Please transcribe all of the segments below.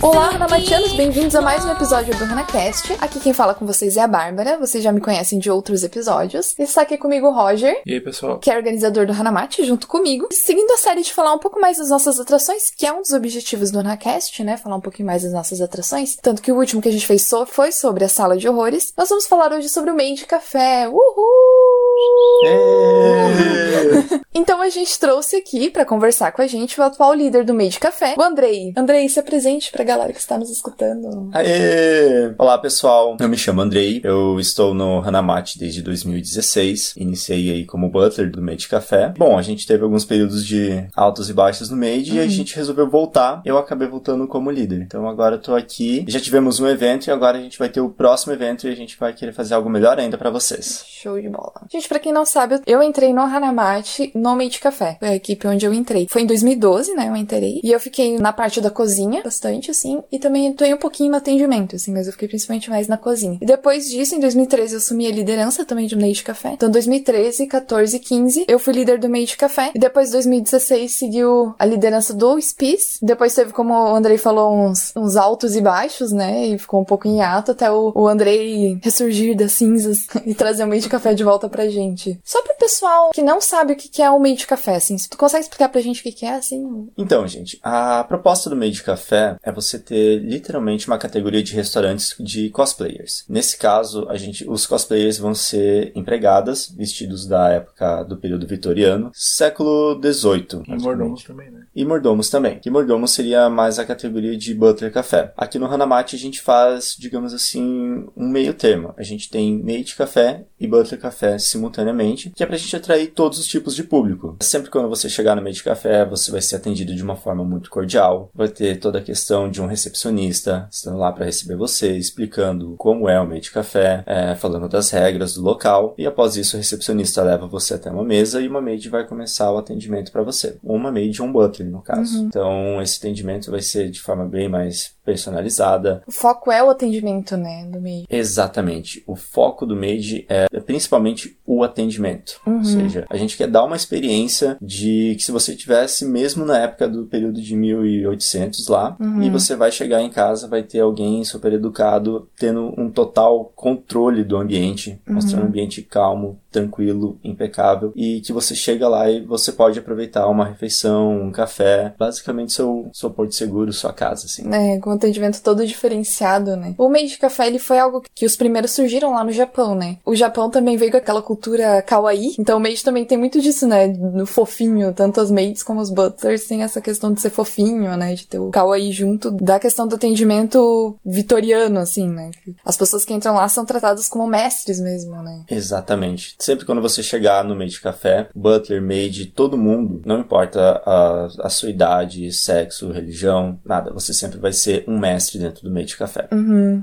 Olá, Ranamatianos, bem-vindos a mais um episódio do RanaCast. Aqui quem fala com vocês é a Bárbara, vocês já me conhecem de outros episódios. Está aqui comigo o Roger, E aí, pessoal? que é organizador do Hanamate, junto comigo. Seguindo a série de falar um pouco mais das nossas atrações, que é um dos objetivos do RanaCast, né? Falar um pouquinho mais das nossas atrações. Tanto que o último que a gente fez so- foi sobre a sala de horrores. Nós vamos falar hoje sobre o Made Café. Uhul! Então a gente trouxe aqui pra conversar com a gente o atual líder do Made Café, o Andrei. Andrei, se apresente pra galera que está nos escutando. Aê! Olá pessoal, eu me chamo Andrei, eu estou no Hanamate desde 2016, iniciei aí como butler do Made Café. Bom, a gente teve alguns períodos de altos e baixos no Made e a gente resolveu voltar, eu acabei voltando como líder. Então agora eu tô aqui, já tivemos um evento e agora a gente vai ter o próximo evento e a gente vai querer fazer algo melhor ainda pra vocês. Show de bola. Gente, pra quem não sabe, eu entrei no Hanamate no Made Café. Foi a equipe onde eu entrei. Foi em 2012, né? Eu entrei. E eu fiquei na parte da cozinha, bastante, assim. E também atuei um pouquinho no atendimento, assim. Mas eu fiquei principalmente mais na cozinha. E depois disso, em 2013, eu assumi a liderança também do Made Café. Então, 2013, 14 e 15, eu fui líder do Made Café. E depois, 2016, seguiu a liderança do Spies. Depois teve, como o Andrei falou, uns, uns altos e baixos, né? E ficou um pouco em ato até o, o Andrei ressurgir das cinzas e trazer o Made Café de volta pra gente. Só pro pessoal que não sabe o que é o Made Café, assim, se tu consegue explicar pra gente o que é, assim? Então, gente, a proposta do Made Café é você ter literalmente uma categoria de restaurantes de cosplayers. Nesse caso, a gente, os cosplayers vão ser empregadas, vestidos da época do período vitoriano, século XVIII. E mordomos também, né? E mordomos também. Que mordomos seria mais a categoria de butler café. Aqui no Hanamate a gente faz, digamos assim, um meio termo. A gente tem maid café e butler café simultaneamente, que é pra gente atrair todos os tipos de público. Sempre quando você chegar no maid café, você vai ser atendido de uma forma muito cordial. Vai ter toda a questão de um recepcionista estando lá para receber você, explicando como é o maid café, é, falando das regras do local. E após isso, o recepcionista leva você até uma mesa e uma maid vai começar o atendimento para você. Uma maid ou um butler, no caso. Então, esse atendimento vai ser de forma bem mais personalizada. O foco é o atendimento, né, do Made. Exatamente. O foco do MAID é principalmente o atendimento. Ou seja, a gente quer dar uma experiência de que se você tivesse mesmo na época do período de 1800 lá, e você vai chegar em casa, vai ter alguém super educado, tendo um total controle do ambiente, mostrando um ambiente calmo, tranquilo, impecável, e que você chega lá e você pode aproveitar uma refeição, um café, basicamente seu, seu porto seguro, sua casa, assim. É, com um atendimento todo diferenciado, né? O Made Café, ele foi algo que os primeiros surgiram lá no Japão, né? O Japão também veio com aquela cultura kawaii, então o Made também tem muito disso, né? No fofinho, tanto as maids como os butlers têm essa questão de ser fofinho, né? De ter o kawaii junto da questão do atendimento vitoriano, assim, né? As pessoas que entram lá são tratadas como mestres mesmo, né? Exatamente. Sempre quando você chegar no Made Café, butler, maid, todo mundo, não importa a, a sua idade, sexo, religião, nada, você sempre vai ser um mestre dentro do Made Café.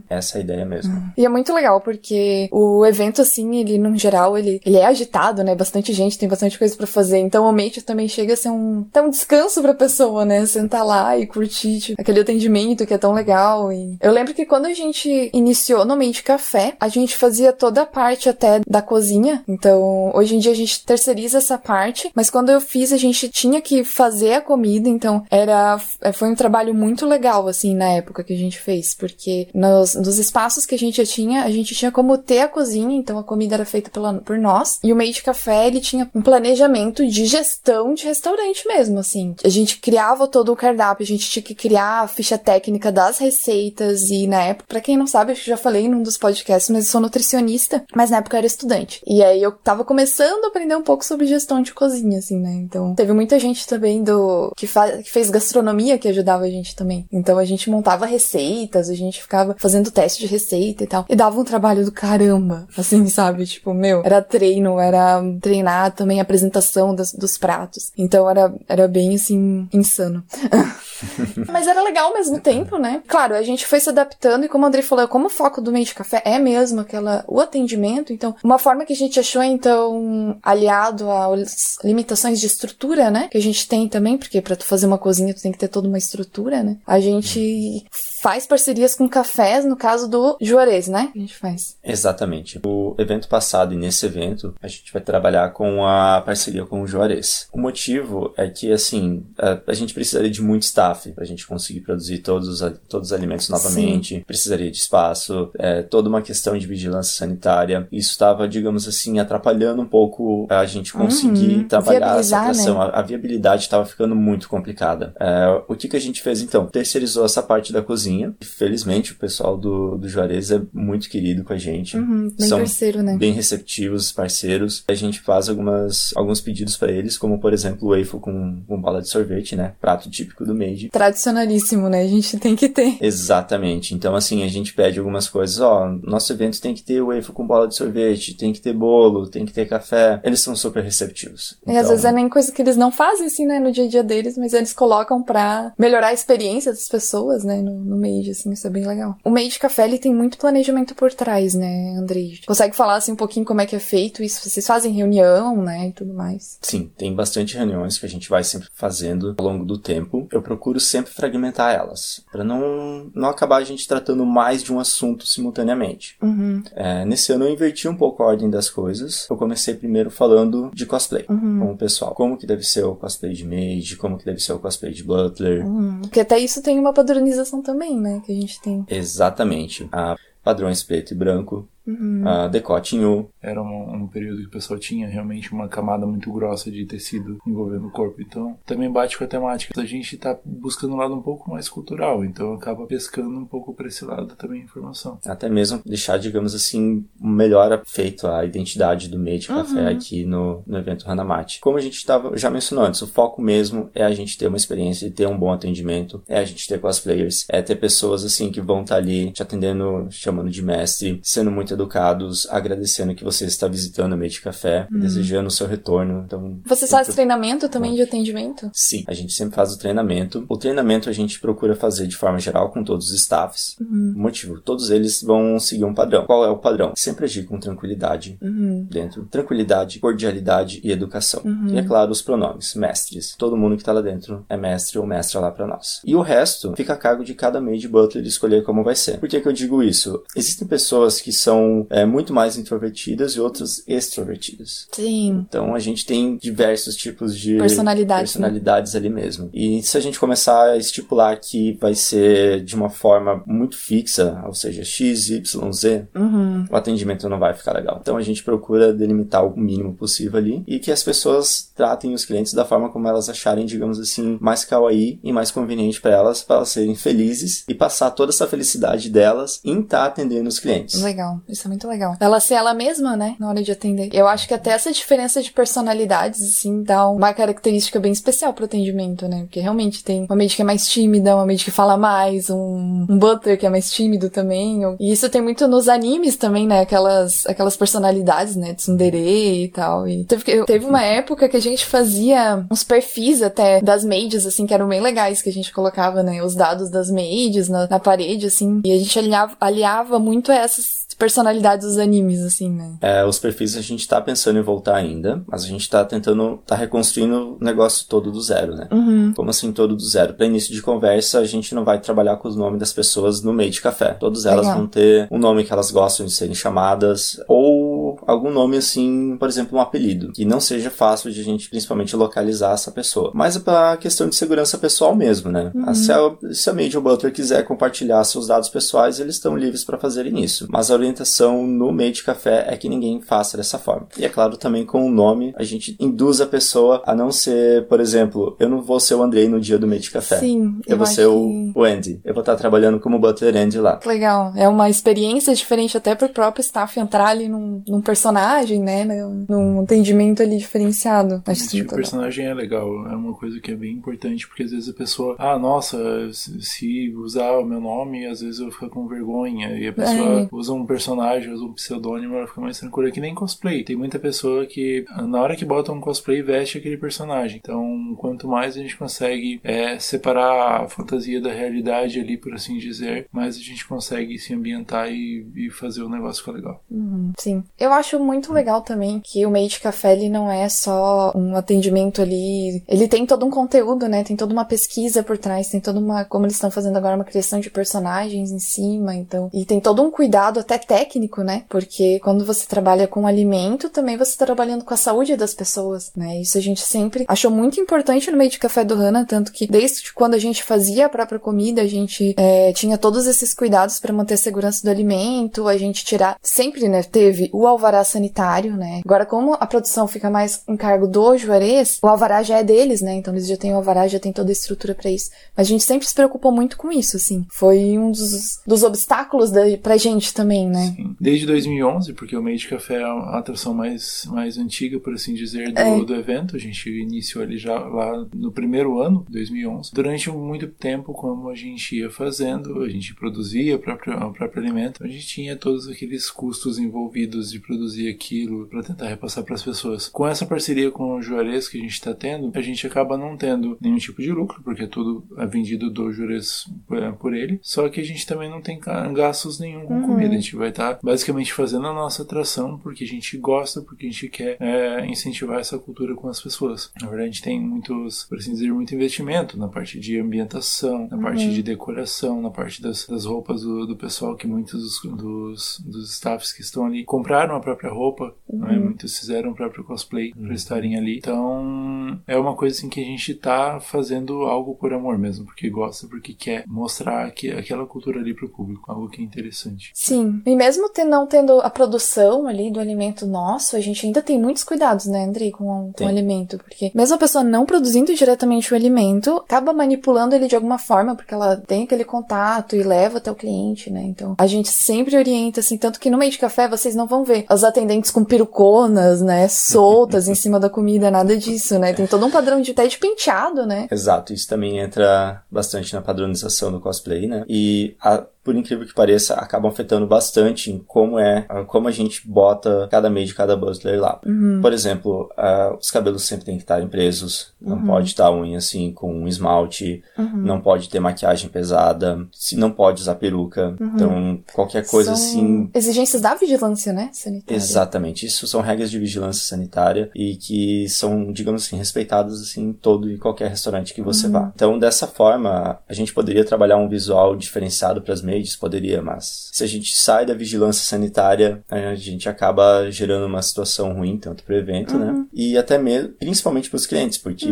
Essa é a ideia mesmo. E é muito legal, porque o evento, assim, ele, no geral, ele, ele é agitado, né? Bastante gente, tem bastante coisa pra fazer. Então, o Mate também chega a ser um, até um descanso pra pessoa, né? Sentar lá e curtir, tipo, aquele atendimento que é tão legal. E eu lembro que quando a gente iniciou no Mate Café, a gente fazia toda a parte até da cozinha. Então, hoje em dia a gente terceiriza essa parte. Mas quando eu fiz, a gente tinha que fazer a comida. Então, era, foi um trabalho muito legal, assim, na época que a gente fez. Porque nos, nos espaços que a gente tinha, a gente tinha como ter a cozinha, então a comida era feita pela, por nós. E o Made Café, ele tinha um planejamento de gestão de restaurante mesmo, assim. A gente criava todo o cardápio, a gente tinha que criar a ficha técnica das receitas e na época, pra quem não sabe, que já falei num dos podcasts, mas eu sou nutricionista, mas na época eu era estudante. E aí eu tava começando a aprender um pouco sobre gestão de cozinha, assim, né? Então, teve muita gente também do que, fa que fez gastronomia que ajudava a gente também. Então, a gente montava receitas, a gente ficava fazendo teste de receita e tal. E dava um trabalho do caramba, assim, sabe? Tipo, meu, era treino, era treinar também a apresentação das, dos pratos. Então, era, era bem, assim, insano. Mas era legal ao mesmo tempo, né? Claro, a gente foi se adaptando e como o André falou, como o foco do meio de café é mesmo aquela o atendimento, então uma forma que a gente achou então aliado às limitações de estrutura, né? Que a gente tem também, porque para tu fazer uma cozinha tu tem que ter toda uma estrutura, né? A gente faz parcerias com cafés, no caso do Juarez, né? A gente faz. Exatamente. O evento passado e nesse evento, a gente vai trabalhar com a parceria com o Juarez. O motivo é que, assim, a, a gente precisaria de muito staff pra gente conseguir produzir todos os, todos os alimentos novamente, Sim. precisaria de espaço, é, toda uma questão de vigilância sanitária. Isso estava, digamos assim, atrapalhando um pouco a gente conseguir uhum. trabalhar essa operação. Né? A, a, viabilidade estava ficando muito complicada. É, o que, que a gente fez então? Terceirizou essa parte da cozinha. Felizmente, o pessoal do, do Juarez é muito querido com a gente. Uhum, bem São parceiro, né? Bem receptivos, parceiros. A gente faz algumas, alguns pedidos para eles, como por exemplo o waffle com, com bola de sorvete, né? Prato típico do Made. Tradicionalíssimo, né? A gente tem que ter. Exatamente. Então, assim, a gente pede algumas coisas. Ó, nosso evento tem que ter waffle com bola de sorvete, tem que ter bolo, tem que ter café. Eles são super receptivos. Então... E às vezes é nem coisa que eles não fazem, assim, né? No dia a dia deles, mas eles colocam pra melhorar a experiência das pessoas, né? No, no Made, assim, isso é bem legal. O Made Café, ele tem muito planejamento por trás, né, Andrei? Consegue falar, assim, um pouquinho como é que é feito isso? Vocês fazem reunião, né? E tudo mais. Sim, tem bastante reuniões que a gente vai sempre fazendo ao longo do tempo. Eu procuro sempre fragmentar elas, para não, não acabar a gente tratando mais de um assunto simultaneamente. Uhum. É, nesse ano eu inverti um pouco a ordem das coisas. Eu comecei primeiro falando de cosplay uhum. com o pessoal. Como que deve ser o cosplay de Mage, como que deve ser o cosplay de Butler. Uhum. Porque até isso tem uma padronização também, né? Que a gente tem. Exatamente. A padrões preto e branco, Uhum. Uh, decote em U. Era um, um, período que o pessoal tinha realmente uma camada muito grossa de tecido envolvendo o corpo. Então, também bate com a temática. A gente tá buscando um lado um pouco mais cultural, então acaba pescando um pouco para esse lado também a informação. Até mesmo deixar, digamos assim, melhor feito a identidade do Made uhum. Café aqui no, no evento Hanamate. Como a gente tava, já mencionou antes, o foco mesmo é a gente ter uma experiência e ter um bom atendimento, é a gente ter cosplayers, é ter pessoas assim que vão estar tá ali te atendendo, chamando de mestre, sendo muito educados, agradecendo que você está visitando a Made Café, uhum. desejando o seu retorno. Então, você faz treinamento também de atendimento? Sim, a gente sempre faz o treinamento. O treinamento a gente procura fazer de forma geral com todos os staffs. Uhum. O motivo, todos eles vão seguir um padrão. Qual é o padrão? Sempre agir com tranquilidade uhum. dentro. Tranquilidade, cordialidade e educação. Uhum. E é claro, os pronomes, mestres. Todo mundo que está lá dentro é mestre ou mestra lá para nós. E o resto fica a cargo de cada maid butler escolher como vai ser. Por que, que eu digo isso? Existem pessoas que são são é, muito mais introvertidas e outras extrovertidas. Sim. Então a gente tem diversos tipos de personalidades, personalidades né? ali mesmo. E se a gente começar a estipular que vai ser de uma forma muito fixa, ou seja, X, Y, Z, uhum. o atendimento não vai ficar legal. Então a gente procura delimitar o mínimo possível ali e que as pessoas tratem os clientes da forma como elas acharem, digamos assim, mais kawaii e mais conveniente para elas, para elas serem felizes e passar toda essa felicidade delas em estar tá atendendo os clientes. Legal. Isso é muito legal. Ela ser ela mesma, né? Na hora de atender. Eu acho que até essa diferença de personalidades, assim, dá uma característica bem especial pro atendimento, né? Porque realmente tem uma médica que é mais tímida, uma médica que fala mais, um, um que é mais tímido também. E isso tem muito nos animes também, né? Aquelas, aquelas personalidades, né? Tsundere e tal. E teve, teve uma época que a gente fazia uns perfis até das maids, assim, que eram bem legais, que a gente colocava, né? Os dados das maids na, na parede, assim. E a gente aliava, aliava muito essas personalidades dos animes, assim, né? É, os perfis a gente tá pensando em voltar ainda, mas a gente tá tentando, tá reconstruindo o negócio todo do zero, né? Uhum. Como assim todo do zero? Pra início de conversa, a gente não vai trabalhar com os nomes das pessoas no meio de café. Todas elas Legal. vão ter um nome que elas gostam de serem chamadas, ou algum nome assim, por exemplo, um apelido, que não seja fácil de a gente principalmente localizar essa pessoa. Mas é pra questão de segurança pessoal mesmo, né? Uhum. Se a, se a Major Butler quiser compartilhar seus dados pessoais, eles estão livres para fazerem isso. Mas a orientação no meio de café é que ninguém faça dessa forma. E é claro, também com o nome, a gente induz a pessoa a não ser, por exemplo, eu não vou ser o Andrei no dia do meio de café. Sim, eu, eu vou ser que... o, o Andy. Eu vou estar trabalhando como Butler Andy lá. Legal. É uma experiência diferente até pro próprio staff entrar ali num, num personagem, né? Num atendimento ali diferenciado. Acho Esse tipo personagem é legal. É uma coisa que é bem importante, porque às vezes a pessoa, ah, nossa, se usar o meu nome, às vezes eu fico com vergonha. E a pessoa é. usa um personagem, usa um pseudônimo, ela fica mais tranquila. Que nem cosplay. Tem muita pessoa que, na hora que bota um cosplay, veste aquele personagem. Então, quanto mais a gente consegue é, separar a fantasia da realidade ali, por assim dizer, mais a gente consegue se ambientar e, e fazer o negócio ficar legal. Uhum, sim. Eu acho muito legal também que o Made Café ele não é só um atendimento ali, ele tem todo um conteúdo, né? Tem toda uma pesquisa por trás, tem toda uma, como eles estão fazendo agora, uma criação de personagens em cima, então, e tem todo um cuidado até técnico, né? Porque quando você trabalha com alimento, também você está trabalhando com a saúde das pessoas, né? Isso a gente sempre achou muito importante no Made Café do Hana, tanto que desde quando a gente fazia a própria comida, a gente é, tinha todos esses cuidados para manter a segurança do alimento, a gente tirar sempre, né? Teve o alvará sanitário, né? Agora, como a produção fica mais em cargo do Juarez, o alvará já é deles, né? Então eles já têm o alvará, já tem toda a estrutura para isso. Mas a gente sempre se preocupou muito com isso, assim. Foi um dos, dos obstáculos da, pra gente também, né? Sim. Desde 2011, porque o Made Café é a atração mais, mais antiga, por assim dizer, do, É. do evento. A gente iniciou ele já lá no primeiro ano, 2011. Durante muito tempo, como a gente ia fazendo, a gente produzia o próprio, o próprio alimento, a gente tinha todos aqueles custos envolvidos de produzir aquilo para tentar repassar para as pessoas. Com essa parceria com o Juarez que a gente está tendo, a gente acaba não tendo nenhum tipo de lucro, porque tudo é vendido do Juarez por, por ele. Só que a gente também não tem gastos nenhum com comida. A gente vai estar basicamente fazendo a nossa atração porque a gente gosta, porque a gente quer é, incentivar essa cultura com as pessoas. Na verdade, a gente tem muitos, por assim dizer, muito investimento na parte de ambientação, na parte de decoração, na parte das, das roupas do, do pessoal, que muitos dos, dos, dos staffs que estão ali compraram a própria roupa, né? muitos fizeram o próprio cosplay para estarem ali. Então, é uma coisa assim que a gente tá fazendo algo por amor mesmo, porque gosta, porque quer mostrar que, aquela cultura ali pro público, algo que é interessante. Sim. E mesmo te- não tendo a produção ali do alimento nosso, a gente ainda tem muitos cuidados, né, Andrei, com, com o alimento. Porque mesmo a pessoa não produzindo diretamente o alimento, acaba manipulando ele de alguma forma, porque ela tem aquele contato e leva até o cliente, né? Então, a gente sempre orienta, assim, tanto que no meio de café vocês não vão ver os atendentes com peruconas, né, soltas em cima da comida, nada disso, né? Tem todo um padrão de até de penteado, né? Exato, isso também entra bastante na padronização do cosplay, né? E a- por incrível que pareça, acabam afetando bastante em como é, como a gente bota cada meio de cada butler lá. Por exemplo, ah, os cabelos sempre têm que estar presos, não pode estar unha assim com um esmalte, não pode ter maquiagem pesada, se não pode usar peruca. Então, qualquer coisa São assim Exigências da vigilância, né, sanitária. Exatamente, isso são regras de vigilância sanitária e que são, digamos assim, respeitadas assim, em todo e qualquer restaurante que você vá. Então, dessa forma, a gente poderia trabalhar um visual diferenciado para as maids, poderia, mas se a gente sai da vigilância sanitária, a gente acaba gerando uma situação ruim tanto para o evento, né? E até mesmo, principalmente para os clientes, porque,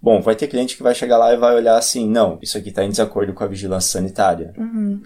bom, vai ter cliente que vai chegar lá e vai olhar assim, não, isso aqui está em desacordo com a vigilância sanitária.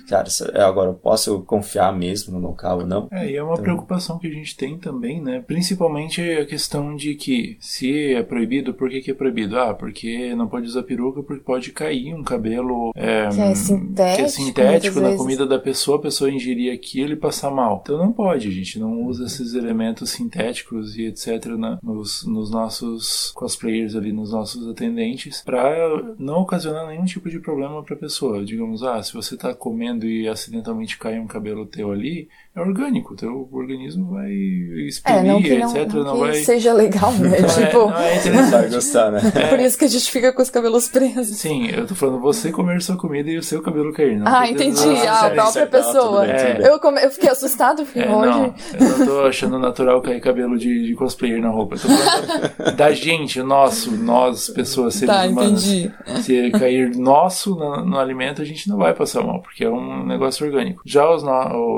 Cara, isso- é, agora eu posso confiar mesmo no local ou não? É, e é uma preocupação que a gente tem também, né? Principalmente a questão de que se é proibido, por que, que é proibido? Ah, porque não pode usar peruca porque pode cair um cabelo é, Que é sintético, que é sintético na. Comida da pessoa, a pessoa ingerir aquilo e passar mal. Então não pode, a gente não usa esses elementos sintéticos e etc. na- nos, nos nossos cosplayers ali, nos nossos atendentes, para não ocasionar nenhum tipo de problema para a pessoa. Digamos, ah, se você tá comendo e acidentalmente cai um cabelo teu ali, é orgânico, teu organismo vai É, exprimir, não que não, etc. não Não, que vai. seja legal, né? Não é- tipo, não é interessante. Vai gostar, né? por isso que a gente fica com os cabelos presos. Sim, eu tô falando você comer sua comida e o seu cabelo cair. Não Ah, entendi. Ah, a sério, própria é- pessoa. bem, tudo bem. Eu, come... eu fiquei assustada, fiquei É, hoje. não, eu não tô achando natural cair cabelo de, de cosplayer na roupa. Eu tô falando da gente, o nosso, nós, pessoas, seres Tá, humanos. entendi. Se cair nosso no, no alimento, a gente não vai passar mal, porque é um negócio orgânico. Já os no-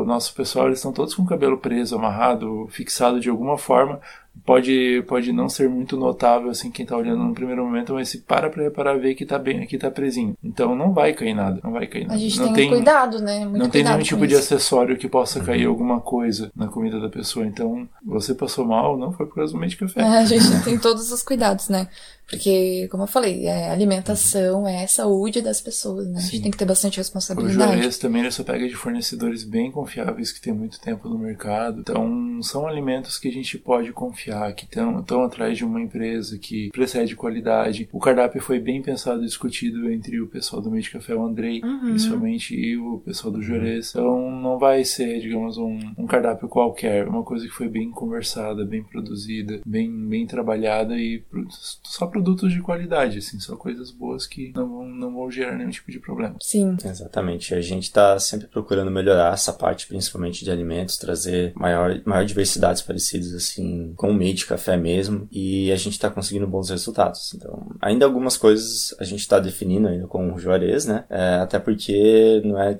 o nosso pessoal, eles estão todos com o cabelo preso, amarrado, fixado de alguma forma. Pode, pode não ser muito notável assim quem tá olhando no primeiro momento, mas se para pra reparar, vê que tá bem, que tá presinho. Então não vai cair nada, não vai cair nada. A gente não tem, um cuidado, né? Muito não tem nenhum tipo de isso. acessório que possa cair alguma coisa na comida da pessoa. Então, você passou mal, não foi por causa do meio de café. É, a gente tem todos os cuidados, né? Porque, como eu falei, é alimentação, é saúde das pessoas, né? A Sim. gente tem que ter bastante O responsabilidade. Juarez também só pega de fornecedores bem confiáveis que tem muito tempo no mercado. Então, são alimentos que a gente pode confiar confiar, que estão atrás de uma empresa que precede qualidade. O cardápio foi bem pensado e discutido entre o pessoal do Meio de Café, o Andrei, uhum. principalmente, e o pessoal do Jurez. Então não vai ser, digamos, um, um cardápio qualquer, uma coisa que foi bem conversada, bem produzida, bem, bem trabalhada e só produtos de qualidade, assim, só coisas boas que não vão, não vão gerar nenhum tipo de problema. Sim. Exatamente. A gente está sempre procurando melhorar essa parte, principalmente de alimentos, trazer maior, maior diversidades parecidas, assim, com o meio de café mesmo, e a gente está conseguindo bons resultados. Então, ainda algumas coisas a gente está definindo ainda com o Juarez, né? É, até porque não é,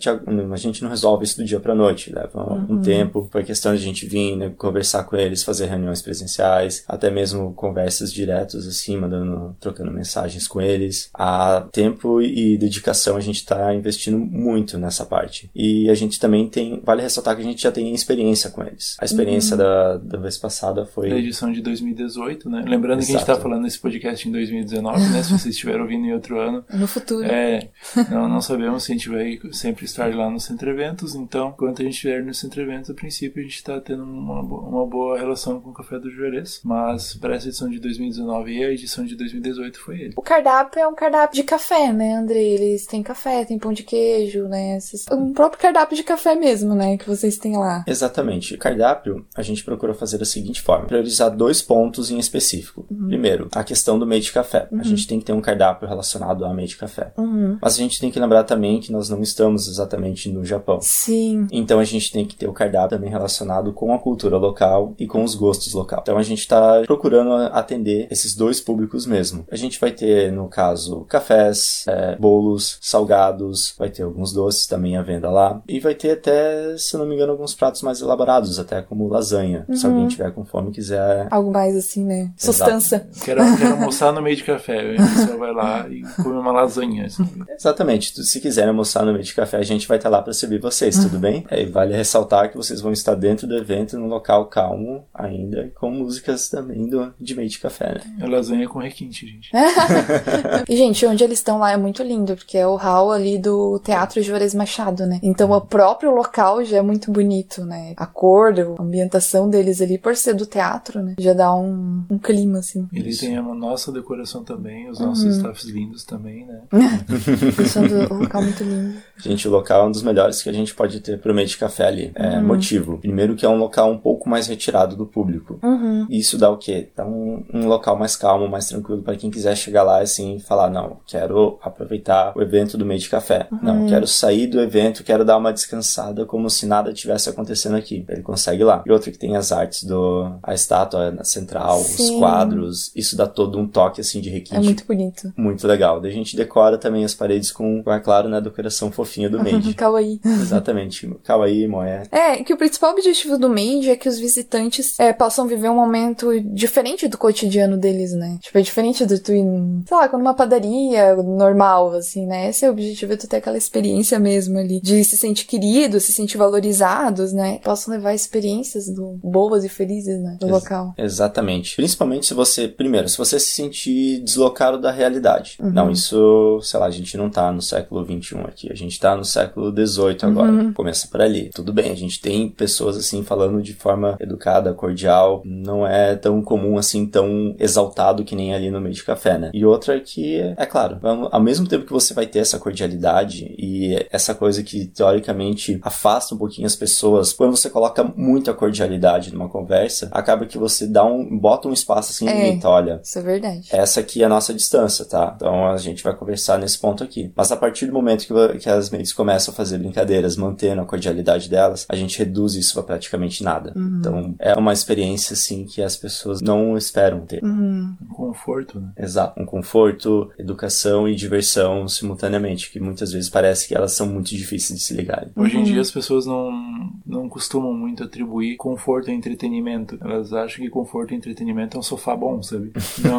a gente não resolve isso do dia para noite, leva uhum. um tempo. Foi questão de a gente vir, né, conversar com eles, fazer reuniões presenciais, até mesmo conversas diretas, assim, mandando, trocando mensagens com eles. Há tempo e dedicação a gente está investindo muito nessa parte. E a gente também tem, vale ressaltar que a gente já tem experiência com eles. A experiência uhum. da, da vez passada foi. Edição de 2018, né? Lembrando Exato. que a gente está falando nesse podcast em 2019, né? Se vocês estiverem ouvindo em outro ano. No futuro. É, não, não sabemos se a gente vai sempre estar lá no Centro Eventos, então, enquanto a gente estiver no Centro Eventos, a princípio a gente está tendo uma, uma boa relação com o Café do Juarez, mas para essa edição de 2019 e a edição de 2018 foi ele. O cardápio é um cardápio de café, né, André? Eles têm café, tem pão de queijo, né? Um próprio cardápio de café mesmo, né, que vocês têm lá. Exatamente. O cardápio, a gente procurou fazer da seguinte forma: priorizar dois pontos em específico. Uhum. Primeiro, a questão do meio de café. Uhum. A gente tem que ter um cardápio relacionado ao meio de café. Uhum. Mas a gente tem que lembrar também que nós não estamos exatamente no Japão. Sim. Então a gente tem que ter o cardápio também relacionado com a cultura local e com os gostos local. Então a gente está procurando atender esses dois públicos mesmo. A gente vai ter, no caso, cafés, é, bolos, salgados, vai ter alguns doces também à venda lá. E vai ter até, se não me engano, alguns pratos mais elaborados, até como lasanha. Uhum. Se alguém tiver com fome e quiser. Algo mais assim, né? Sustância. Quero, quero almoçar no meio de café. A pessoa vai lá e come uma lasanha. Assim. Exatamente. Se quiserem almoçar no meio de café, a gente vai estar lá para servir vocês, tudo bem? É, vale ressaltar que vocês vão estar dentro do evento, num local calmo ainda, com músicas também do, de meio de café, né? É lasanha com requinte, gente. e, gente, onde eles estão lá é muito lindo, porque é o hall ali do Teatro Juarez Machado, né? Então o próprio local já é muito bonito, né? A cor, a ambientação deles ali, por ser do teatro, né? Já dá um, um clima, assim. Ele Isso. tem a nossa decoração também, os nossos uhum. staffs lindos também, né? Deixando o local muito lindo. Gente, o local é um dos melhores que a gente pode ter pro meio de café ali. É, uhum. Motivo. Primeiro que é um local um pouco mais retirado do público. Uhum. Isso dá o quê? Dá um, um local mais calmo, mais tranquilo para quem quiser chegar lá assim e falar, não, quero aproveitar o evento do meio de café. Uhum. Não, quero sair do evento, quero dar uma descansada como se nada tivesse acontecendo aqui. Ele consegue lá. E outro que tem as artes do a estátua na central, Sim. os quadros, isso dá todo um toque assim de requinte. É muito bonito. Muito legal. Daí a gente decora também as paredes com, é claro, né, decoração fofinha do Made. Kawaii. Exatamente. Kawaii, moé. É, que o principal objetivo do Made é que os visitantes é, possam viver um momento diferente do cotidiano deles, né? Tipo, é diferente do tu ir, sei lá, numa padaria normal, assim, né? Esse é o objetivo, é tu ter aquela experiência mesmo ali, de se sentir querido, se sentir valorizados, né? Possam levar experiências do, boas e felizes, né? Do Ex local. Exatamente. Principalmente se você, primeiro, se você se sentir deslocado da realidade. Uhum. Não, isso, sei lá, a gente não tá no século XXI aqui, a gente tá no século XVIII agora. Uhum. Começa por ali. Tudo bem, a gente tem pessoas assim falando de forma educada, cordial, não é tão comum assim, tão exaltado que nem ali no meio de café, né? E outra que, é claro, ao mesmo tempo que você vai ter essa cordialidade e essa coisa que teoricamente afasta um pouquinho as pessoas, quando você coloca muita cordialidade numa conversa, acaba que você dá um, bota um espaço assim é, limita, olha. Isso é verdade. Essa aqui é a nossa distância, tá? Então a gente vai conversar nesse ponto aqui. Mas a partir do momento que, que as meias começam a fazer brincadeiras, mantendo a cordialidade delas, a gente reduz isso pra praticamente nada. Uhum. Então é uma experiência assim que as pessoas não esperam ter. Uhum. Um conforto, né? Exato. Um conforto, educação e diversão simultaneamente, que muitas vezes parece que elas são muito difíceis de se ligarem. Hoje em dia as pessoas não, não costumam muito atribuir conforto a entretenimento. Elas acham que conforto e entretenimento é um sofá bom, sabe? Não,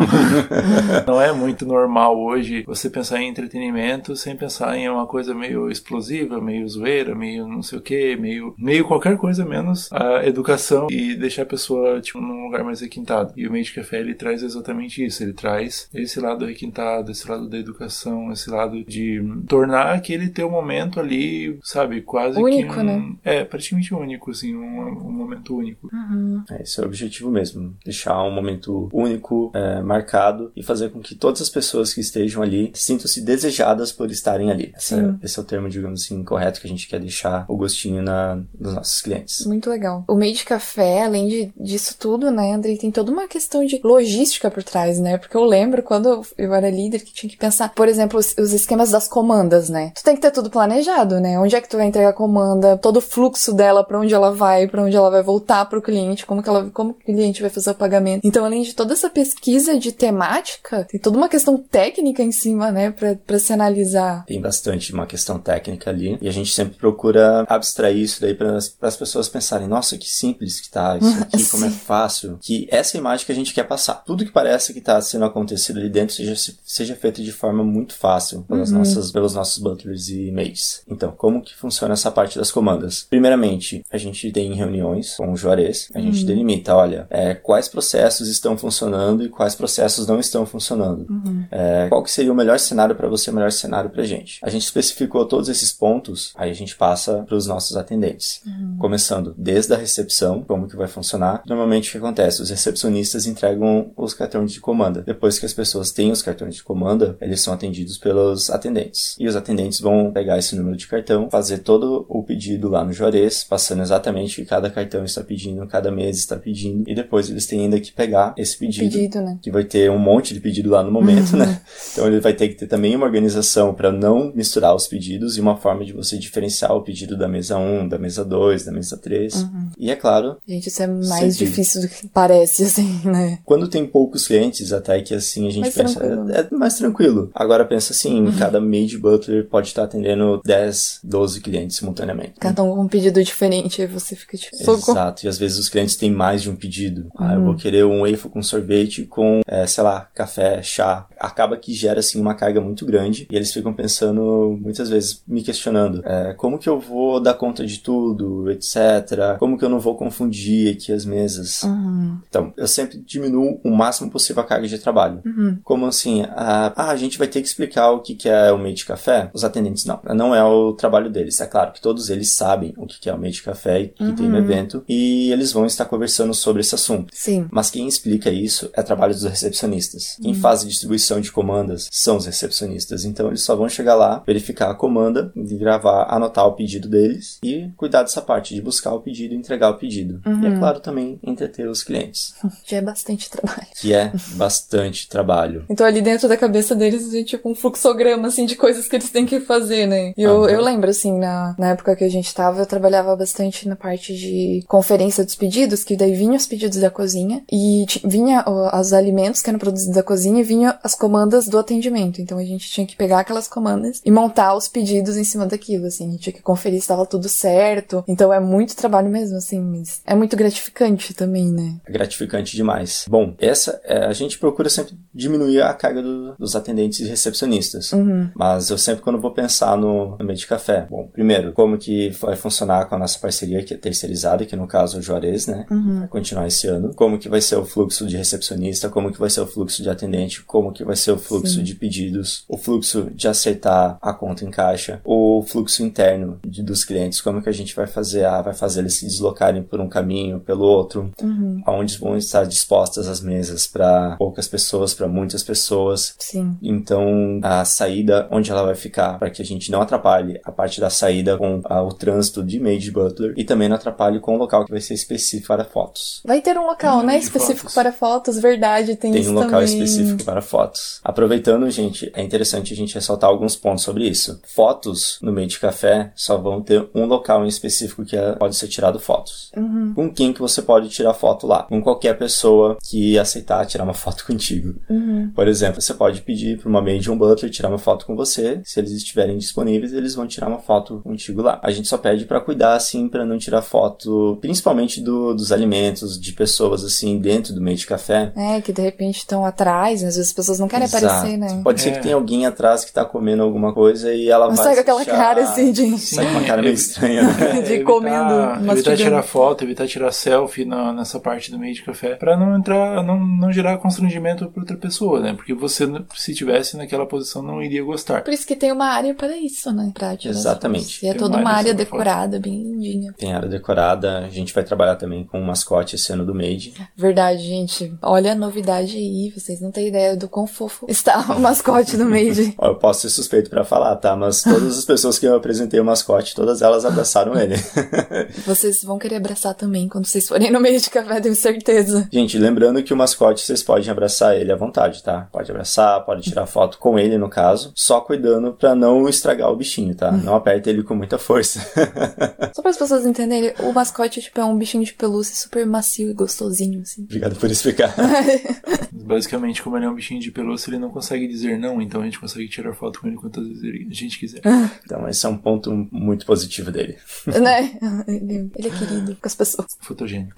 não é muito normal hoje você pensar em entretenimento sem pensar em uma coisa meio explosiva, meio zoeira, meio não sei o que, meio, meio qualquer coisa menos a educação e deixar a pessoa tipo, num lugar mais requintado. E o Made Café ele traz exatamente isso. Ele traz esse lado requintado, esse lado da educação, esse lado de tornar aquele teu momento ali, sabe, quase Único, que. Um, né? É, praticamente único, assim, um, um momento único. Uhum. É, esse é o objetivo mesmo. Deixar um momento único, é, marcado e fazer com que todas as pessoas que estejam ali sintam-se desejadas por estarem ali. Esse é, esse é, o termo, digamos assim, correto que a gente quer deixar o gostinho na, nos nossos clientes. Muito legal. O meio de café, além de, disso tudo, né, Andrei, tem toda uma questão de logística por trás, né? Porque eu lembro quando eu era líder que tinha que pensar, por exemplo, os, os esquemas das comandas, né? Tu tem que ter tudo planejado, né? Onde é que tu vai entregar a comanda, todo o fluxo dela, para onde ela vai, para onde ela vai voltar para o cliente, como que ela, como o cliente vai fazer o pagamento. Então, além de toda essa pesquisa de temática, tem toda uma questão técnica em cima, né, para se analisar. Tem bastante uma questão técnica ali e a gente sempre procura abstrair isso daí para as pessoas pensarem, nossa, que simples que tá isso aqui, como é fácil, que essa imagem que a gente quer passar. Tudo que parece que tá sendo acontecido ali dentro seja, seja feito de forma muito fácil pelas uhum. nossas, pelos nossos butlers e maids. Então, como que funciona essa parte das comandas? Primeiramente, a gente tem reuniões com o Juarez, a gente uhum. delimita, olha, é, quais processos estão funcionando e quais processos não estão funcionando. Uhum. É, qual que seria o melhor cenário para você, o melhor cenário pra gente. A gente especificou todos esses pontos, aí a gente passa para os nossos atendentes. Uhum. Começando desde a recepção, como que vai funcionar. Normalmente o que acontece? Os recepcionistas entregam os cartões de comanda. Depois que as pessoas têm os cartões de comanda, eles são atendidos pelos atendentes. E os atendentes vão pegar esse número de cartão, fazer todo o pedido lá no Juarez, passando exatamente o que cada cartão está pedindo, cada mês está pedindo. E depois eles têm ainda que pegar esse pedido. Pedido, né? Que vai ter um monte de pedido lá no momento, né? Então ele vai ter que ter também uma organização para não misturar os pedidos e uma forma de você diferenciar o pedido da mesa 1, da mesa 2, da mesa 3. Uhum. E é claro. Gente, isso é mais difícil do que parece, assim, né? Quando tem poucos clientes, até que assim a gente mais pensa. É, é, mais tranquilo. Agora pensa assim, uhum. cada maid butler pode estar atendendo 10, 12 clientes simultaneamente. Cada um com um pedido diferente, aí você fica tipo. Exato. E às vezes os clientes têm mais de um pedido. Uhum. Ah, eu vou uhum. querer um waffle com sorvete com, é, sei lá, café, chá. Acaba que gera assim uma carga muito grande e eles ficam pensando muitas vezes me questionando é, como que eu vou dar conta de tudo, etc. Como que eu não vou confundir aqui as mesas. Uhum. Então, eu sempre diminuo o máximo possível a carga de trabalho. Uhum. Como assim? A, ah, a gente vai ter que explicar o que, que é o meio de café? Os atendentes não. Não é o trabalho deles. É claro que todos eles sabem o que, que é o meio de café que uhum. tem no evento e eles vão estar conversando sobre esse assunto. Sim. Mas quem explica isso é trabalho dos recepcionistas. Quem uhum. faz distribuição de comandas são os recepcionistas. Então eles só vão chegar lá, verificar a comanda, gravar, anotar o pedido deles e cuidar dessa parte de buscar o pedido e entregar o pedido. Uhum. E é uhum. claro também entreter os clientes. Já é bastante trabalho. Que é bastante trabalho. Então ali dentro da cabeça deles tem tipo um fluxograma assim de coisas que eles têm que fazer, né? E eu, uhum. eu lembro assim, na, na época que a gente tava, eu trabalhava bastante na parte de conferência dos pedidos, que daí vinham os pedidos da cozinha e vinha os alimentos que eram produzidos da cozinha e vinha as comandas do atendimento. Então a gente tinha que pegar aquelas comandas e montar os pedidos em cima daquilo, assim. A gente tinha que conferir se estava tudo certo. Então é muito trabalho mesmo, assim, mas é muito gratificante também, né? É gratificante demais. Bom, essa é, a gente procura sempre diminuir a carga do, dos atendentes e recepcionistas. Uhum. Mas eu sempre, quando vou pensar no, no meio de café, bom, primeiro, como que vai funcionar com a nossa parceria, que é terceirizada, que no caso é o Juarez, né? Uhum. Vai continuar esse ano. Como que vai ser o fluxo de recepcionista, como que vai ser o fluxo de atendente, como que vai ser o fluxo Sim. de pedidos, o fluxo de aceitar a conta em caixa, o fluxo interno de, dos clientes, como que a gente vai fazer, ah, vai fazer eles se deslocarem por um caminho, pelo outro, uhum. aonde vão estar dispostas as mesas para poucas pessoas, para muitas pessoas. Sim. Então, a saída, onde ela vai ficar, para que a gente não atrapalhe a parte da saída com ah, o trânsito de Made Butler e também não atrapalhe com o local que vai ser específico para fotos. Vai ter um local, né, específico fotos. para fotos, verdade, tem, tem isso um local também. específico para fotos. Aproveitando, gente, é interessante a gente ressaltar alguns pontos sobre isso. Fotos no meio de café só vão ter um local em específico que é, pode ser tirado fotos. Uhum. Com quem que você pode tirar foto lá? Com qualquer pessoa que aceitar tirar uma foto contigo. Uhum. Por exemplo, você pode pedir para uma maid um butler tirar uma foto com você. Se eles estiverem disponíveis, eles vão tirar uma foto contigo lá. A gente só pede para cuidar assim para não tirar foto, principalmente do, dos alimentos de pessoas assim dentro do meio de café. É, que de repente estão atrás, às vezes as pessoas não querem Exato. aparecer, né? Pode ser que é. tenha alguém atrás que tá comendo alguma coisa e ela Mas vai. Sai com aquela cara assim de. Sai com uma cara meio estranha, né? de evitar, comendo. Evitar tirar foto, evitar tirar selfie na, nessa parte do meio de café. Pra não entrar, não, não gerar constrangimento pra outra pessoa, né? Porque você, se tivesse naquela posição, não iria gostar. Por isso que tem uma área para isso, né? Pra Exatamente. E é toda uma, uma área decorada, bem lindinha. Tem área decorada, a gente vai trabalhar também com um mascote esse ano do Made. Verdade, gente. Olha a novidade aí, vocês não têm ideia do quão fofo está o mascote do Made. Eu posso ser suspeito pra falar, tá? Mas todas as pessoas que eu apresentei o mascote, todas elas abraçaram ele. Vocês vão querer abraçar também quando vocês forem no meio de café, tenho certeza. Gente, lembrando que o mascote vocês podem abraçar ele à vontade, tá? Pode abraçar, pode tirar foto com ele no caso, só cuidando pra não estragar o bichinho, tá? Não aperta ele com muita força. Só para as pessoas entenderem, o mascote tipo, é um bichinho de pelúcia super macio e gostosinho, assim. Obrigado por explicar. Basicamente, como ele é um bichinho de pelúcia, ele não consegue dizer não, então a gente consegue tirar foto com ele quantas vezes a gente quiser. Então esse é um ponto muito positivo dele. né? Ele, ele é querido com as pessoas. Fotogênico.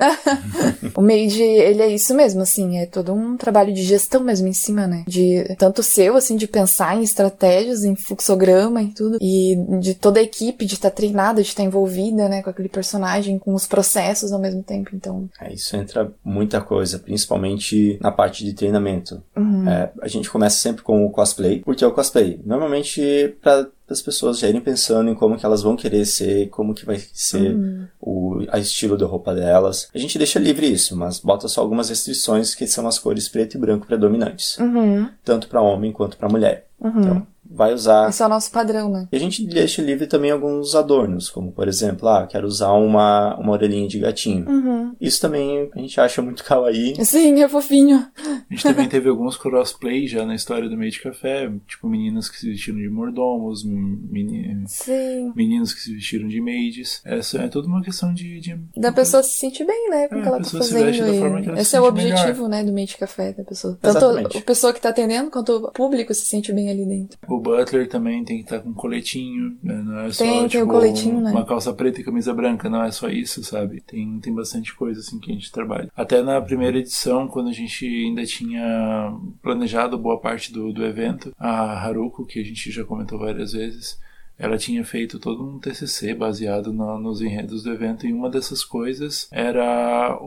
O Made, ele é isso mesmo, assim, é todo um trabalho de gestão mesmo em cima, né? De tanto seu, assim, de pensar em estratégias, em fluxograma e tudo, e de toda a equipe de estar treinada, de estar envolvida, né, com aquele personagem, com os processos ao mesmo tempo, então. É, isso entra muita coisa, principalmente na parte de treinamento. É, a gente começa sempre com o cosplay, porque é o cosplay. Normalmente, para as pessoas já irem pensando em como que elas vão querer ser, como que vai ser o a estilo da roupa delas. A gente deixa livre isso, mas bota só algumas restrições que são as cores preto e branco predominantes, Uhum. tanto para homem quanto para mulher. Uhum. Então, vai usar Esse é o nosso padrão, né? e a gente deixa livre também alguns adornos, como por exemplo, ah, quero usar uma, uma orelhinha de gatinho. Uhum. Isso também a gente acha muito kawaii. Sim, é fofinho. A gente também teve alguns crossplay já na história do meio de café, tipo meninas que se vestiram de mordomos, meni- Sim. meninos que se vestiram de maids. Essa é toda uma questão de. de- Da pessoa se sentir bem, né? Com o É, que ela a tá fazendo. e forma que ela se Esse é o sente melhor. objetivo, né, do Made Café da pessoa. Tanto Exatamente. a pessoa que tá atendendo, quanto o público se sente bem ali dentro. O Butler também tem que estar com coletinho, né? não é só Tem, tem tipo, coletinho, né? uma calça preta e camisa branca, não é só isso, sabe? Tem, tem bastante coisa assim que a gente trabalha. Até na primeira edição, quando a gente ainda tinha planejado boa parte do, do evento, a Haruko, que a gente já comentou várias vezes, ela tinha feito todo um TCC baseado na- nos enredos do evento e uma dessas coisas era a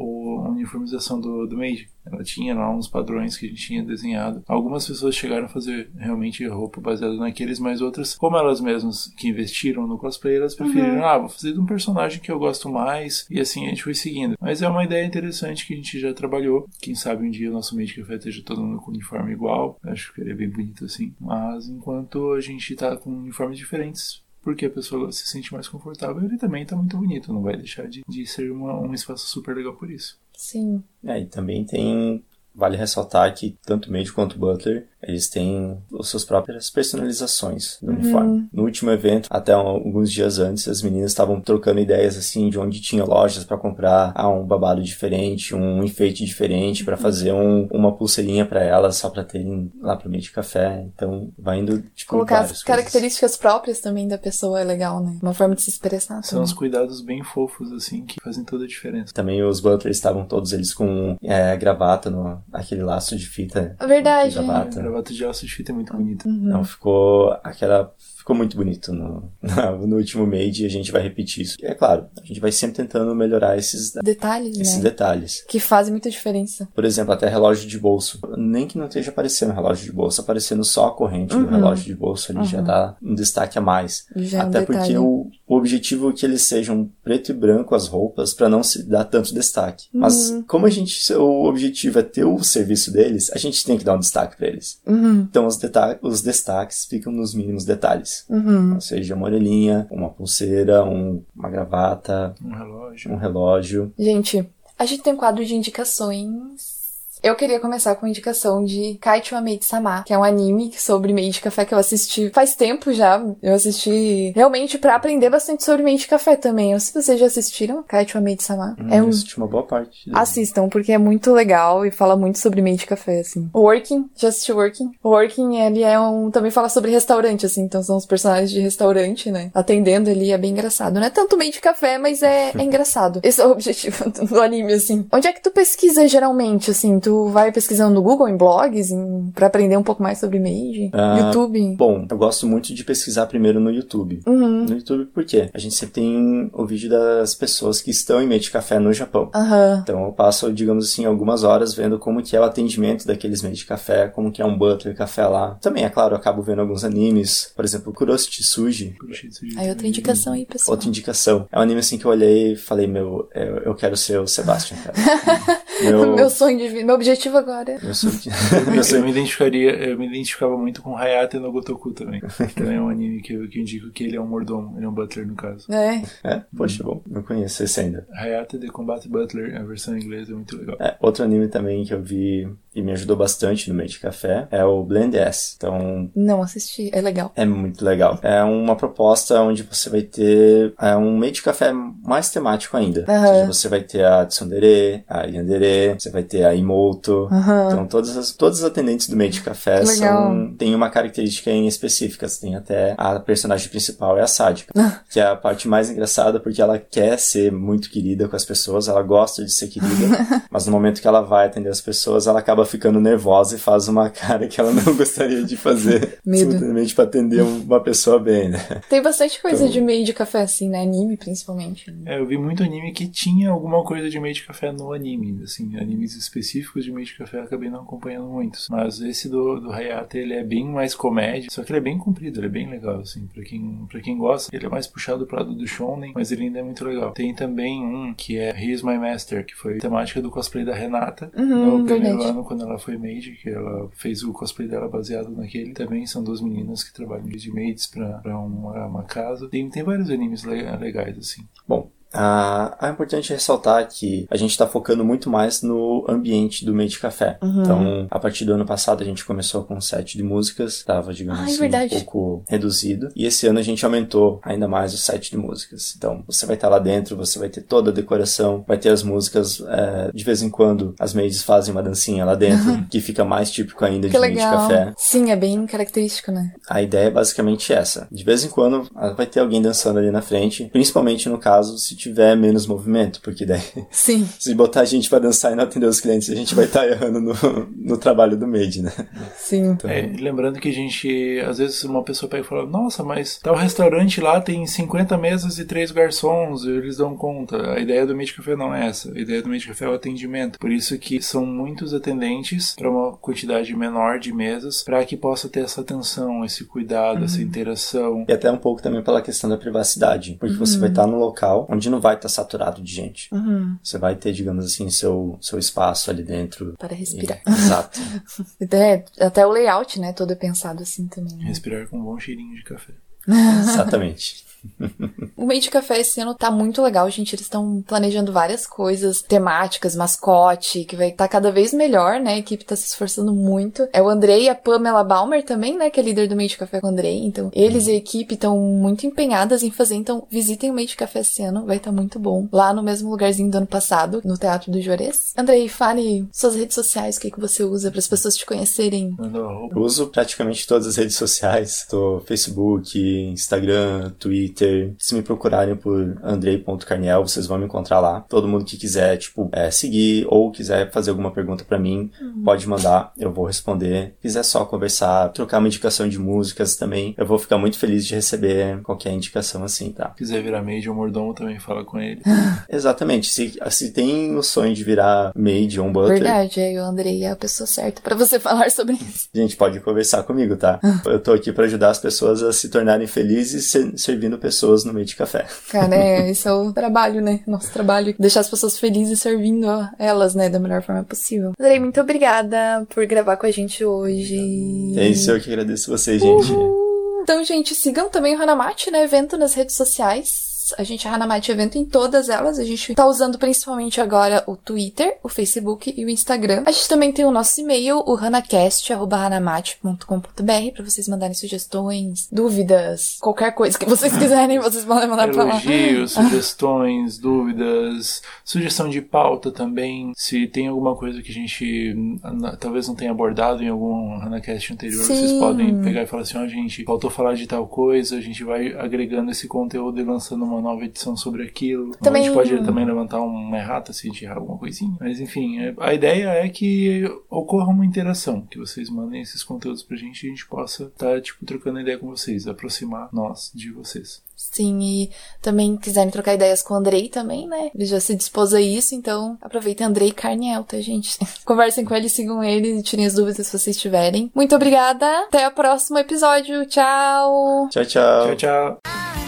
uniformização do, do Made. Ela tinha lá uns padrões que a gente tinha desenhado. Algumas pessoas chegaram a fazer realmente roupa baseada naqueles, mas outras, como elas mesmas que investiram no cosplay, elas preferiram, ah, vou fazer de um personagem que eu gosto mais, e assim a gente foi seguindo. Mas é uma ideia interessante que a gente já trabalhou. Quem sabe um dia o nosso Made Café esteja todo mundo com uniforme igual. Acho que ele é bem bonito assim. Mas enquanto a gente tá com uniformes diferentes, porque a pessoa se sente mais confortável, ele também tá muito bonito. Não vai deixar de, de ser uma- um espaço super legal por isso. Sim. É, e também tem. Vale ressaltar que tanto o Mage quanto o Butler, eles têm as suas próprias personalizações do uniforme. No último evento, até alguns dias antes, as meninas estavam trocando ideias assim de onde tinha lojas para comprar ah, um babado diferente, um enfeite diferente para fazer um- uma pulseirinha para elas só para terem lá pro meio de café. Então, vai indo tipo Colocar as coisas. características próprias também da pessoa é legal, né? Uma forma de se expressar São os cuidados bem fofos, assim, que fazem toda a diferença. Também os butlers estavam todos eles com é, gravata, no, aquele laço de fita. É verdade. de gravata. A gravata de alça de fita é muito bonita. Não, ficou aquela. Ficou muito bonito no, no último Made e a gente vai repetir isso. E é claro, a gente vai sempre tentando melhorar esses, Detalhes, esses né? detalhes. Que fazem muita diferença. Por exemplo, até relógio de bolso. Nem que não esteja aparecendo relógio de bolso, aparecendo só a corrente do relógio de bolso ali já dá um destaque a mais. Já é um até porque o, o objetivo é que eles sejam preto e branco as roupas para não se dar tanto destaque. Mas como a gente o objetivo é ter o serviço deles, a gente tem que dar um destaque para eles. Uhum, Então os, os destaques ficam nos mínimos detalhes. uhum. Ou seja, uma orelhinha, uma pulseira, um- uma gravata, Um relógio. um relógio. Gente, a gente tem um quadro de indicações. Eu queria começar com a indicação de Kaicho Maid Sama, que é um anime sobre meio de café que eu assisti faz tempo já. Eu assisti realmente pra aprender bastante sobre meio de café também. Eu não sei se vocês já assistiram Kaicho Maid Sama. é Hum, um assisti uma boa parte. dele. Assistam, porque é muito legal e fala muito sobre meio de café, assim. O Working, já assistiu Working? O Working, ele é um... Também fala sobre restaurante, assim. Então são os personagens de restaurante, né? Atendendo ali, é bem engraçado. Não é tanto meio de café, mas é, é engraçado. Esse é o objetivo do anime, assim. Onde é que tu pesquisa, geralmente, assim? Tu tu vai pesquisando no Google, em blogs, em, pra aprender um pouco mais sobre Made? Ah, YouTube? Bom, eu gosto muito de pesquisar primeiro no YouTube. Uhum. No YouTube por quê? A gente sempre tem o vídeo das pessoas que estão em meio de café no Japão. Aham. Então eu passo, digamos assim, algumas horas vendo como que é o atendimento daqueles meios de café, como que é um butler café lá. Também, é claro, eu acabo vendo alguns animes, por exemplo, Kuroshi Tsuji, Aí outra indicação aí, pessoal. outra indicação. É um anime assim que eu olhei e falei, meu, eu, eu quero ser o Sebastian, cara. meu, Meu sonho de vida, meu objetivo agora. é meu sonho, meu Eu me identificaria, eu me identificava muito com Hayate no Gotoku também. Que também é um anime que eu, que eu indico que ele é um mordomo, ele é um butler no caso. É. É? Poxa, bom, não conheço esse ainda. Hayate The Combat Butler, a versão em inglês é muito legal. É, outro anime também que eu vi e me ajudou bastante no meio de café é o Blend S. Então, Não assisti, é legal. é muito legal. É uma proposta onde você vai ter é, um meio de café mais temático ainda. Aham. Ou seja, você vai ter a Tsundere, a Yandere, você vai ter a Imoto. Aham. Então, todas as, todas as atendentes do meio de café Legal. são, têm uma característica em específica. Tem até a personagem principal é a sádica, que é a parte mais engraçada porque ela quer ser muito querida com as pessoas, ela gosta de ser querida, mas no momento que ela vai atender as pessoas, ela acaba ficando nervosa e faz uma cara que ela não gostaria de fazer, Medo. simplesmente pra atender uma pessoa bem, né? Tem bastante coisa Então- de meio de café, assim, né? Anime, principalmente. É, eu vi muito anime que tinha alguma coisa de meio de café no anime, assim, animes específicos de meio de café eu acabei não acompanhando muitos. Mas esse do, do Hayate, ele é bem mais comédia, só que ele é bem comprido, ele é bem legal, assim, pra quem, pra quem gosta. Ele é mais puxado pro lado do shonen, mas ele ainda é muito legal. Tem também um que é He's My Master, que foi temática do cosplay da Renata, Uhum, no primeiro verdade. ano, quando ela foi maid, que ela fez o cosplay dela baseado naquele. Também são duas meninas que trabalham de maids pra, pra uma, uma casa. Tem, tem vários animes le- legais, assim. Bom, ah, é importante ressaltar que a gente está focando muito mais no ambiente do meio de café. Uhum. Então, a partir do ano passado, a gente começou com um set de músicas, estava, digamos Ah, é assim, verdade. um pouco reduzido. E esse ano a gente aumentou ainda mais o set de músicas. Então, você vai estar lá dentro, você vai ter toda a decoração, vai ter as músicas. é, de vez em quando, as maids fazem uma dancinha lá dentro, que fica mais típico ainda Que de meio de café. Sim, é bem característico, né? A ideia é basicamente essa. De vez em quando ah, vai ter alguém dançando ali na frente, principalmente no caso se tiver menos movimento, porque daí Sim. se botar a gente pra dançar e não atender os clientes, a gente vai estar errando no, no trabalho do maid, né? Sim. É, e lembrando que a gente, às vezes uma pessoa pega e fala, nossa, mas tal restaurante lá tem 50 mesas e três garçons, e eles dão conta. A ideia do Made Café não é essa. A ideia do Made Café é o atendimento. Por isso que são muitos atendentes para uma quantidade menor de mesas, para que possa ter essa atenção, esse cuidado, essa interação. E até um pouco também pela questão da privacidade, porque você vai estar num local onde não vai estar saturado de gente. Uhum. Você vai ter, digamos assim, seu, seu espaço ali dentro. Para respirar. Exato. É, até o layout, né? Todo é pensado assim também. né? Respirar com um bom cheirinho de café. Exatamente. O meio de café esse ano tá muito legal, gente. Eles estão planejando várias coisas temáticas, mascote, que vai estar cada vez melhor, né? A equipe tá se esforçando muito. É o Andrei e a Pamela Balmer também, né? Que é líder do meio de café com o Andrei. Então, eles e a equipe estão muito empenhadas em fazer. Então, visitem o meio de café esse ano, vai estar muito bom. Lá no mesmo lugarzinho do ano passado, no Teatro do Juarez. Andrei, fale suas redes sociais, o que, que você usa para as pessoas te conhecerem. Eu uso praticamente todas as redes sociais. Tô Facebook, Instagram, Twitter. Se me procurarem por andrei.carniel, vocês vão me encontrar lá. Todo mundo que quiser, tipo, é, seguir ou quiser fazer alguma pergunta pra mim, pode mandar, eu vou responder. Quiser só conversar, trocar uma indicação de músicas também, eu vou ficar muito feliz de receber qualquer indicação assim, tá? Se quiser virar maid ou mordomo, também fala com ele. Exatamente. Se, se tem o sonho de virar maid ou um butler, Verdade, aí o Andrei é a pessoa certa para você falar sobre isso. Gente pode conversar comigo, tá? Eu tô aqui pra ajudar as pessoas a se tornarem felizes ser- servindo pessoas no meio de café. Cara, é, esse é o trabalho, né? Nosso trabalho. Deixar as pessoas felizes servindo a elas, né? Da melhor forma possível. Andrei, muito obrigada por gravar com a gente hoje. É isso, eu que agradeço vocês, gente. Então, gente, sigam também o Hanamate, né? Evento nas redes sociais. A gente é Hanamate Evento em todas elas. A gente tá usando principalmente agora o Twitter, o Facebook e o Instagram. A gente também tem o nosso e-mail, o hanacast.hanamate.com.br pra vocês mandarem sugestões, dúvidas, qualquer coisa que vocês quiserem, vocês podem mandar pra lá. Elogios, sugestões, dúvidas, sugestão de pauta também. Se tem alguma coisa que a gente hum, talvez não tenha abordado em algum Hanacast anterior, vocês Sim. podem pegar e falar assim: ó, gente, faltou falar de tal coisa, a gente vai agregando esse conteúdo e lançando uma uma nova edição sobre aquilo. Também- A gente pode também levantar uma errata se a gente errar alguma coisinha. Mas enfim, é- a ideia é que ocorra uma interação, que vocês mandem esses conteúdos pra gente e a gente possa estar, tipo, trocando ideia com vocês, aproximar nós de vocês. Sim, e também quiserem trocar ideias com o Andrei também, né? Ele já se dispôs a isso, então aproveitem Andrei Carniel, tá, gente? Conversem com ele, sigam ele e tirem as dúvidas se vocês tiverem. Muito obrigada, até o próximo episódio, tchau! Tchau, tchau. Tchau, tchau.